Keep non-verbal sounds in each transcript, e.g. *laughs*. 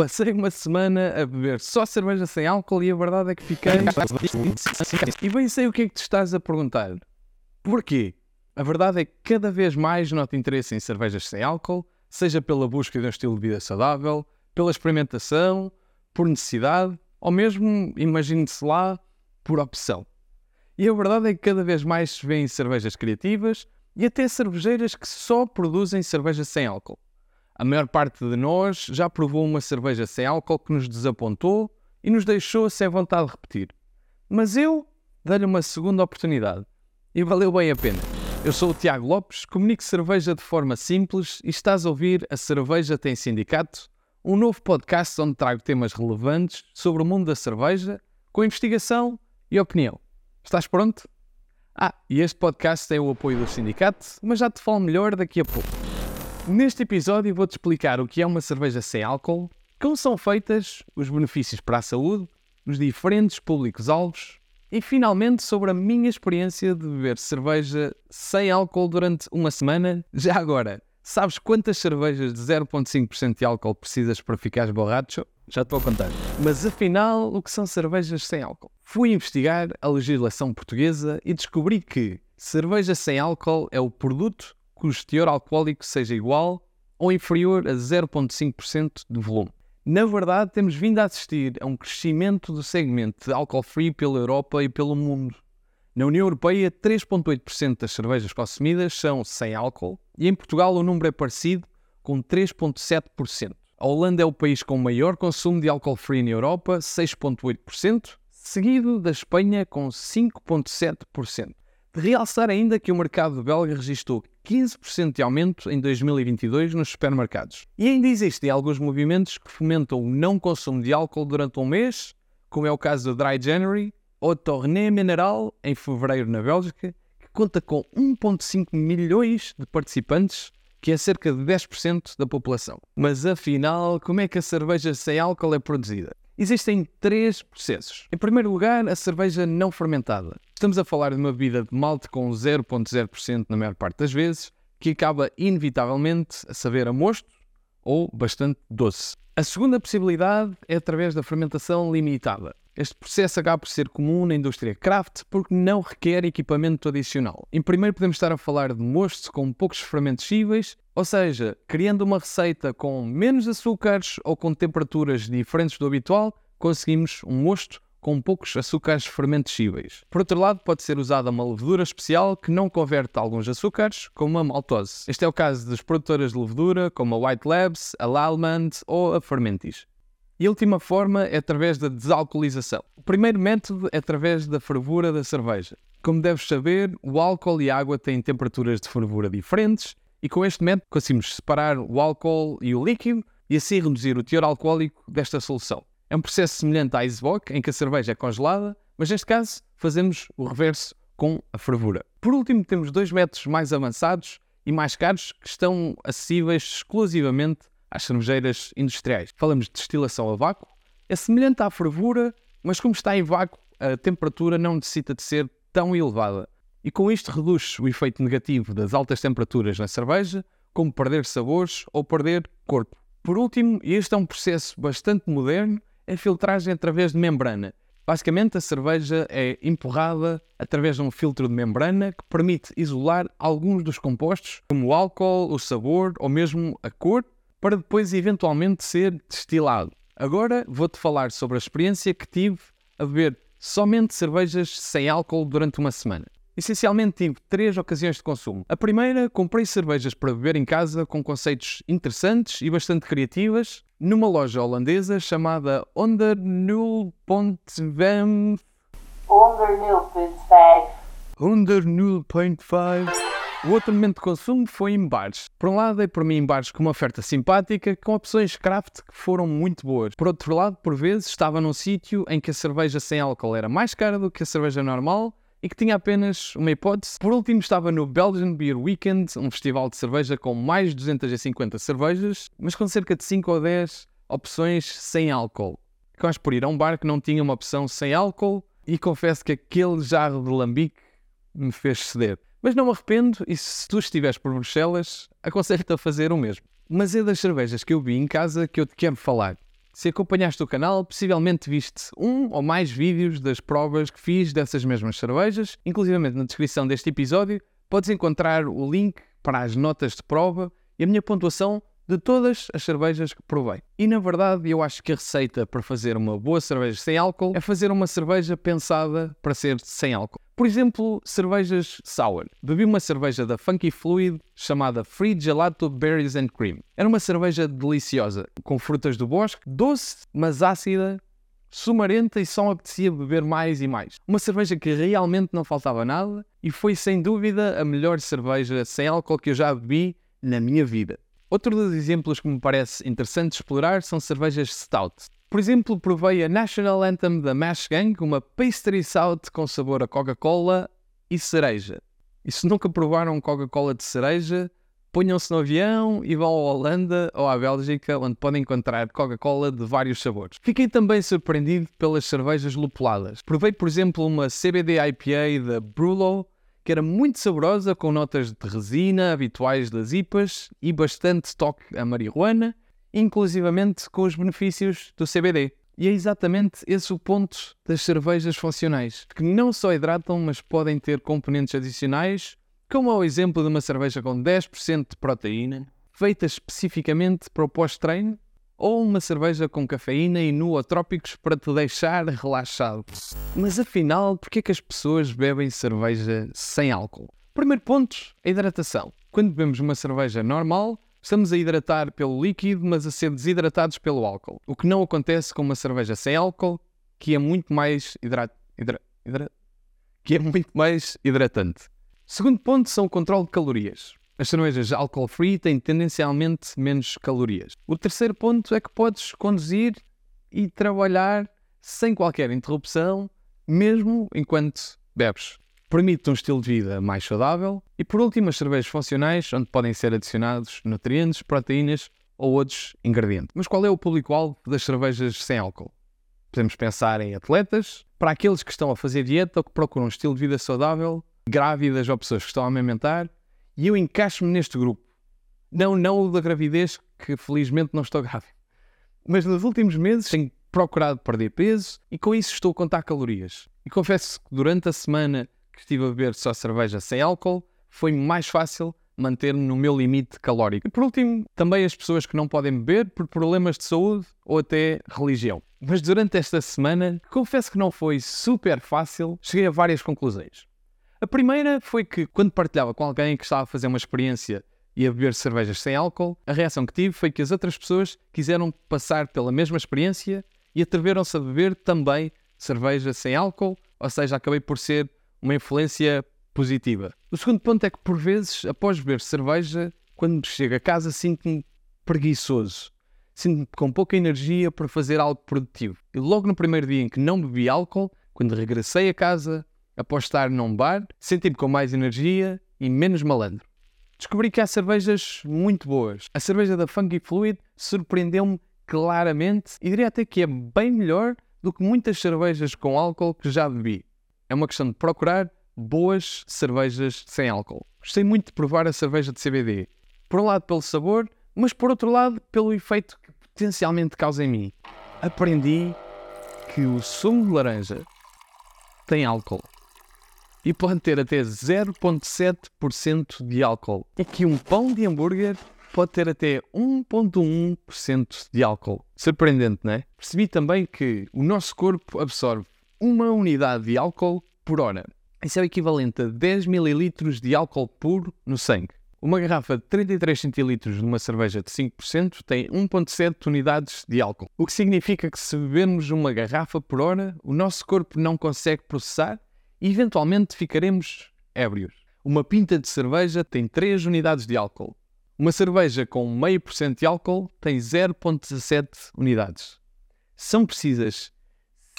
Passei uma semana a beber só cerveja sem álcool e a verdade é que fiquei. E bem sei o que é que te estás a perguntar. Porquê? A verdade é que cada vez mais noto interesse em cervejas sem álcool, seja pela busca de um estilo de vida saudável, pela experimentação, por necessidade, ou mesmo, imagine-se lá, por opção. E a verdade é que cada vez mais se vêem cervejas criativas e até cervejeiras que só produzem cerveja sem álcool. A maior parte de nós já provou uma cerveja sem álcool que nos desapontou e nos deixou sem vontade de repetir. Mas eu dei-lhe uma segunda oportunidade e valeu bem a pena. Eu sou o Tiago Lopes, comunico cerveja de forma simples e estás a ouvir a Cerveja Tem Sindicato, um novo podcast onde trago temas relevantes sobre o mundo da cerveja, com investigação e opinião. Estás pronto? Ah, e este podcast tem o apoio do sindicato, mas já te falo melhor daqui a pouco. Neste episódio vou-te explicar o que é uma cerveja sem álcool, como são feitas, os benefícios para a saúde, os diferentes públicos-alvos e finalmente sobre a minha experiência de beber cerveja sem álcool durante uma semana. Já agora, sabes quantas cervejas de 0,5% de álcool precisas para ficares borracho? Já te vou contar. Mas afinal, o que são cervejas sem álcool? Fui investigar a legislação portuguesa e descobri que cerveja sem álcool é o produto cujo teor alcoólico seja igual ou inferior a 0,5% de volume. Na verdade, temos vindo a assistir a um crescimento do segmento de alcohol free pela Europa e pelo mundo. Na União Europeia, 3,8% das cervejas consumidas são sem álcool e em Portugal o número é parecido, com 3,7%. A Holanda é o país com maior consumo de álcool free na Europa, 6,8%, seguido da Espanha com 5,7%. De realçar ainda que o mercado belga registrou 15% de aumento em 2022 nos supermercados. E ainda existem alguns movimentos que fomentam o não consumo de álcool durante um mês, como é o caso do Dry January ou Tournée Mineral em fevereiro na Bélgica, que conta com 1,5 milhões de participantes, que é cerca de 10% da população. Mas afinal, como é que a cerveja sem álcool é produzida? Existem três processos. Em primeiro lugar, a cerveja não fermentada. Estamos a falar de uma bebida de malte com 0,0% na maior parte das vezes, que acaba inevitavelmente a saber a mosto ou bastante doce. A segunda possibilidade é através da fermentação limitada. Este processo acaba por ser comum na indústria craft porque não requer equipamento adicional. Em primeiro podemos estar a falar de mosto com poucos fermentos cíveis, ou seja, criando uma receita com menos açúcares ou com temperaturas diferentes do habitual, conseguimos um mosto com poucos açúcares fermentescíveis. Por outro lado, pode ser usada uma levedura especial que não converte alguns açúcares, como a maltose. Este é o caso das produtoras de levedura, como a White Labs, a Lalmand ou a Fermentis. E a última forma é através da desalcoolização. O primeiro método é através da fervura da cerveja. Como deves saber, o álcool e a água têm temperaturas de fervura diferentes e com este método conseguimos separar o álcool e o líquido e assim reduzir o teor alcoólico desta solução. É um processo semelhante à Icebox, em que a cerveja é congelada, mas neste caso fazemos o reverso com a fervura. Por último, temos dois métodos mais avançados e mais caros que estão acessíveis exclusivamente às cervejeiras industriais. Falamos de destilação a vácuo, é semelhante à fervura, mas como está em vácuo, a temperatura não necessita de ser tão elevada. E com isto reduz o efeito negativo das altas temperaturas na cerveja, como perder sabores ou perder corpo. Por último, e este é um processo bastante moderno, é a filtragem através de membrana. Basicamente, a cerveja é empurrada através de um filtro de membrana que permite isolar alguns dos compostos, como o álcool, o sabor ou mesmo a cor, para depois eventualmente ser destilado. Agora vou-te falar sobre a experiência que tive a beber somente cervejas sem álcool durante uma semana. Essencialmente tive três ocasiões de consumo. A primeira, comprei cervejas para beber em casa com conceitos interessantes e bastante criativas numa loja holandesa chamada Onder 0.5 Onder 0.5 Under 0.5 o outro momento de consumo foi em bares. Por um lado, dei por mim em bares com uma oferta simpática, com opções craft que foram muito boas. Por outro lado, por vezes, estava num sítio em que a cerveja sem álcool era mais cara do que a cerveja normal e que tinha apenas uma hipótese. Por último, estava no Belgian Beer Weekend, um festival de cerveja com mais de 250 cervejas, mas com cerca de 5 ou 10 opções sem álcool. Quase por ir a um bar que não tinha uma opção sem álcool e confesso que aquele jarro de lambique me fez ceder. Mas não me arrependo e se tu estiveres por Bruxelas, aconselho-te a fazer o mesmo. Mas é das cervejas que eu vi em casa que eu te quero falar. Se acompanhaste o canal, possivelmente viste um ou mais vídeos das provas que fiz dessas mesmas cervejas. Inclusive na descrição deste episódio podes encontrar o link para as notas de prova e a minha pontuação de todas as cervejas que provei. E na verdade, eu acho que a receita para fazer uma boa cerveja sem álcool é fazer uma cerveja pensada para ser sem álcool. Por exemplo, cervejas sour. Bebi uma cerveja da Funky Fluid chamada Free Gelato Berries and Cream. Era uma cerveja deliciosa, com frutas do bosque, doce, mas ácida, sumarenta e só apetecia beber mais e mais. Uma cerveja que realmente não faltava nada e foi sem dúvida a melhor cerveja sem álcool que eu já bebi na minha vida. Outro dos exemplos que me parece interessante explorar são cervejas stout. Por exemplo, provei a National Anthem da Mash Gang, uma pastry stout com sabor a Coca-Cola e cereja. E se nunca provaram Coca-Cola de cereja, ponham-se no avião e vão à Holanda ou à Bélgica, onde podem encontrar Coca-Cola de vários sabores. Fiquei também surpreendido pelas cervejas lupuladas. Provei, por exemplo, uma CBD IPA da Brulo, que era muito saborosa, com notas de resina habituais das IPAs e bastante toque a marihuana, inclusivamente com os benefícios do CBD. E é exatamente esse o ponto das cervejas funcionais, que não só hidratam, mas podem ter componentes adicionais, como o exemplo de uma cerveja com 10% de proteína, feita especificamente para o pós-treino, ou uma cerveja com cafeína e nootrópicos para te deixar relaxado. Mas afinal, por que é que as pessoas bebem cerveja sem álcool? Primeiro ponto, a hidratação. Quando bebemos uma cerveja normal, estamos a hidratar pelo líquido, mas a ser desidratados pelo álcool. O que não acontece com uma cerveja sem álcool, que é muito mais. Hidra... Hidra... que é muito mais hidratante. Segundo ponto são o controle de calorias. As cervejas alcohol-free têm tendencialmente menos calorias. O terceiro ponto é que podes conduzir e trabalhar sem qualquer interrupção, mesmo enquanto bebes. Permite um estilo de vida mais saudável. E por último, as cervejas funcionais, onde podem ser adicionados nutrientes, proteínas ou outros ingredientes. Mas qual é o público-alvo das cervejas sem álcool? Podemos pensar em atletas, para aqueles que estão a fazer dieta ou que procuram um estilo de vida saudável, grávidas ou pessoas que estão a amamentar, e eu encaixo-me neste grupo. Não, não o da gravidez, que felizmente não estou grávida. Mas nos últimos meses tenho procurado perder peso e com isso estou a contar calorias. E confesso que durante a semana que estive a beber só cerveja sem álcool, foi mais fácil manter-me no meu limite calórico. E por último, também as pessoas que não podem beber por problemas de saúde ou até religião. Mas durante esta semana, confesso que não foi super fácil, cheguei a várias conclusões. A primeira foi que, quando partilhava com alguém que estava a fazer uma experiência e a beber cervejas sem álcool, a reação que tive foi que as outras pessoas quiseram passar pela mesma experiência e atreveram-se a beber também cerveja sem álcool, ou seja, acabei por ser uma influência positiva. O segundo ponto é que, por vezes, após beber cerveja, quando chego a casa, sinto-me preguiçoso. Sinto-me com pouca energia para fazer algo produtivo. E logo no primeiro dia em que não bebi álcool, quando regressei a casa, após estar num bar, senti-me com mais energia e menos malandro. Descobri que há cervejas muito boas. A cerveja da Funky Fluid surpreendeu-me claramente e diria até que é bem melhor do que muitas cervejas com álcool que já bebi. É uma questão de procurar boas cervejas sem álcool. Gostei muito de provar a cerveja de CBD. Por um lado pelo sabor, mas por outro lado pelo efeito que potencialmente causa em mim. Aprendi que o sumo de laranja tem álcool e pode ter até 0,7% de álcool. E que um pão de hambúrguer pode ter até 1,1% de álcool. Surpreendente, não é? Percebi também que o nosso corpo absorve uma unidade de álcool por hora. Isso é o equivalente a 10 ml de álcool puro no sangue. Uma garrafa de 33 centilitros de uma cerveja de 5% tem 1,7 unidades de álcool. O que significa que se bebermos uma garrafa por hora, o nosso corpo não consegue processar e eventualmente ficaremos ébrios. Uma pinta de cerveja tem 3 unidades de álcool. Uma cerveja com 0,5% de álcool tem 0,17 unidades. São precisas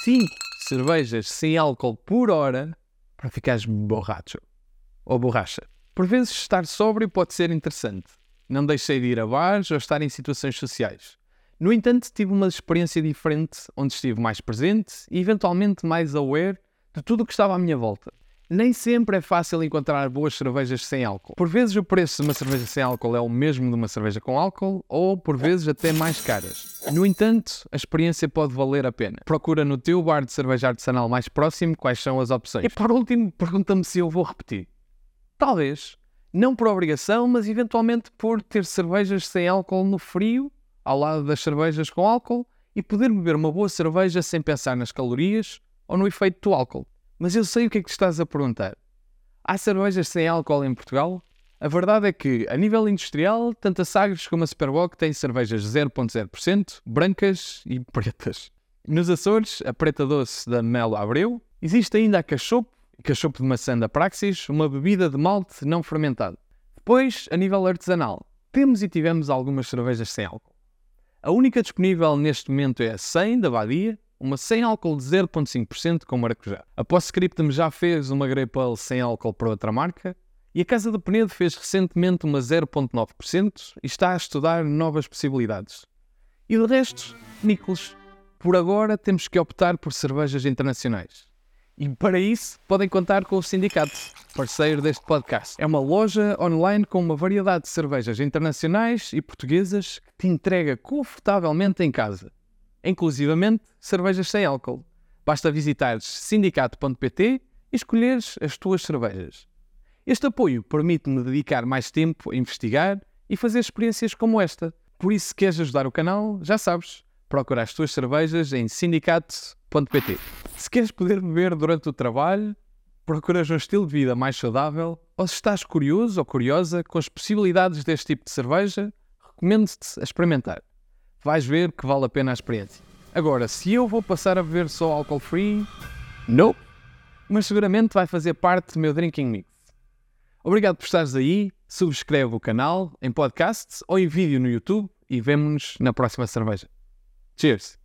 5 cervejas sem álcool por hora para ficares borracho ou borracha. Por vezes estar sóbrio pode ser interessante. Não deixei de ir a bares ou estar em situações sociais. No entanto, tive uma experiência diferente onde estive mais presente e eventualmente mais aware de tudo o que estava à minha volta. Nem sempre é fácil encontrar boas cervejas sem álcool. Por vezes o preço de uma cerveja sem álcool é o mesmo de uma cerveja com álcool, ou por vezes até mais caras. No entanto, a experiência pode valer a pena. Procura no teu bar de cerveja artesanal mais próximo quais são as opções. E por último, pergunta-me se eu vou repetir. Talvez. Não por obrigação, mas eventualmente por ter cervejas sem álcool no frio, ao lado das cervejas com álcool, e poder beber uma boa cerveja sem pensar nas calorias ou no efeito do álcool. Mas eu sei o que é que te estás a perguntar. Há cervejas sem álcool em Portugal? A verdade é que, a nível industrial, tanto a Sagres como a Superboc têm cervejas 0.0%, brancas e *laughs* pretas. Nos Açores, a preta doce da Melo Abreu, existe ainda a cachopo, cachopo de maçã da Praxis, uma bebida de malte não fermentado. Depois, a nível artesanal, temos e tivemos algumas cervejas sem álcool. A única disponível neste momento é a 100 da Badia, uma sem álcool de 0,5% com maracujá. A Postscriptum já fez uma Grey Pale sem álcool para outra marca e a Casa do Penedo fez recentemente uma 0,9% e está a estudar novas possibilidades. E de resto, Nicolas, por agora temos que optar por cervejas internacionais. E para isso podem contar com o Sindicato, parceiro deste podcast. É uma loja online com uma variedade de cervejas internacionais e portuguesas que te entrega confortavelmente em casa inclusivamente cervejas sem álcool. Basta visitares sindicato.pt e escolheres as tuas cervejas. Este apoio permite-me dedicar mais tempo a investigar e fazer experiências como esta. Por isso, se queres ajudar o canal, já sabes, procura as tuas cervejas em sindicato.pt. Se queres poder beber durante o trabalho, procuras um estilo de vida mais saudável ou se estás curioso ou curiosa com as possibilidades deste tipo de cerveja, recomendo-te a experimentar vais ver que vale a pena a experiência. Agora, se eu vou passar a beber só álcool free, não. Mas seguramente vai fazer parte do meu drinking mix. Obrigado por estares aí. Subscreve o canal em podcast ou em vídeo no YouTube e vemo-nos na próxima cerveja. Cheers!